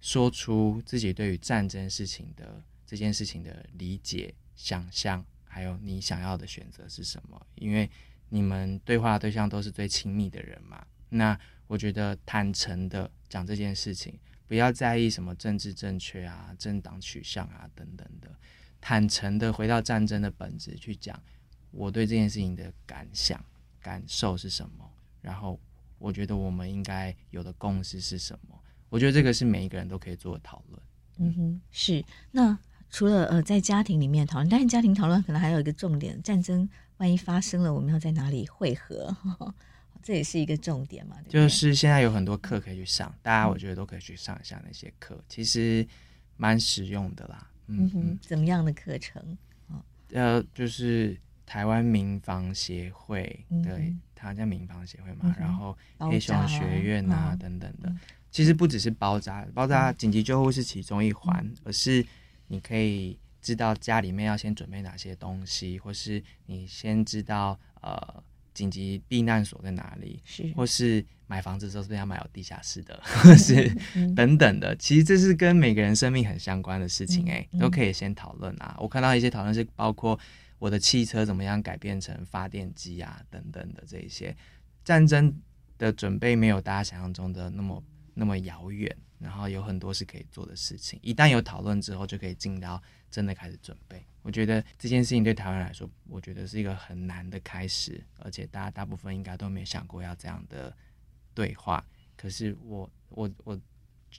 说出自己对于战争事情的这件事情的理解、想象，还有你想要的选择是什么？因为你们对话对象都是最亲密的人嘛。那我觉得坦诚的讲这件事情，不要在意什么政治正确啊、政党取向啊等等的，坦诚的回到战争的本质去讲我对这件事情的感想、感受是什么。然后我觉得我们应该有的共识是什么？我觉得这个是每一个人都可以做的讨论。嗯哼，是。那除了呃在家庭里面讨论，但是家庭讨论可能还有一个重点：战争万一发生了，我们要在哪里汇合？呵 <laughs> 呵这也是一个重点嘛。对对，就是现在有很多课可以去上，大家我觉得都可以去上一下那些课，其实蛮实用的啦。嗯，嗯哼，怎么样的课程？呃，就是台湾民防协会，嗯、对，台湾叫民防协会嘛，嗯、然后黑熊学院啊、嗯、等等的。其实不只是包扎，包扎紧急救护是其中一环，嗯，而是你可以知道家里面要先准备哪些东西，或是你先知道呃紧急避难所在哪里，是，或是买房子的时候是不是要买有地下室的，或 <laughs> 是等等的。其实这是跟每个人生命很相关的事情，欸，哎，都可以先讨论啊。我看到一些讨论是包括我的汽车怎么样改变成发电机啊等等的这一些。战争的准备没有大家想象中的那么。那么遥远，然后有很多是可以做的事情。一旦有讨论之后，就可以进到真的开始准备。我觉得这件事情对台湾来说，我觉得是一个很难的开始，而且大家大部分应该都没想过要这样的对话。可是我我我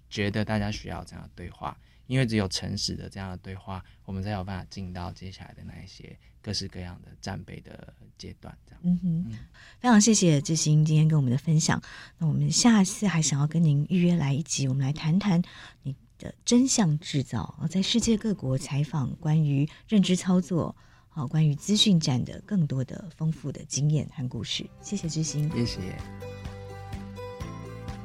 觉得大家需要这样对话，因为只有诚实的这样的对话，我们才有办法进到接下来的那一些各式各样的战备的阶段。这样，嗯哼，非常谢谢志兴今天跟我们的分享。那我们下次还想要跟您预约来一集，我们来谈谈你的真相制造，在世界各国采访关于认知操作，好，关于资讯战的更多的丰富的经验和故事。谢谢致昕，谢谢。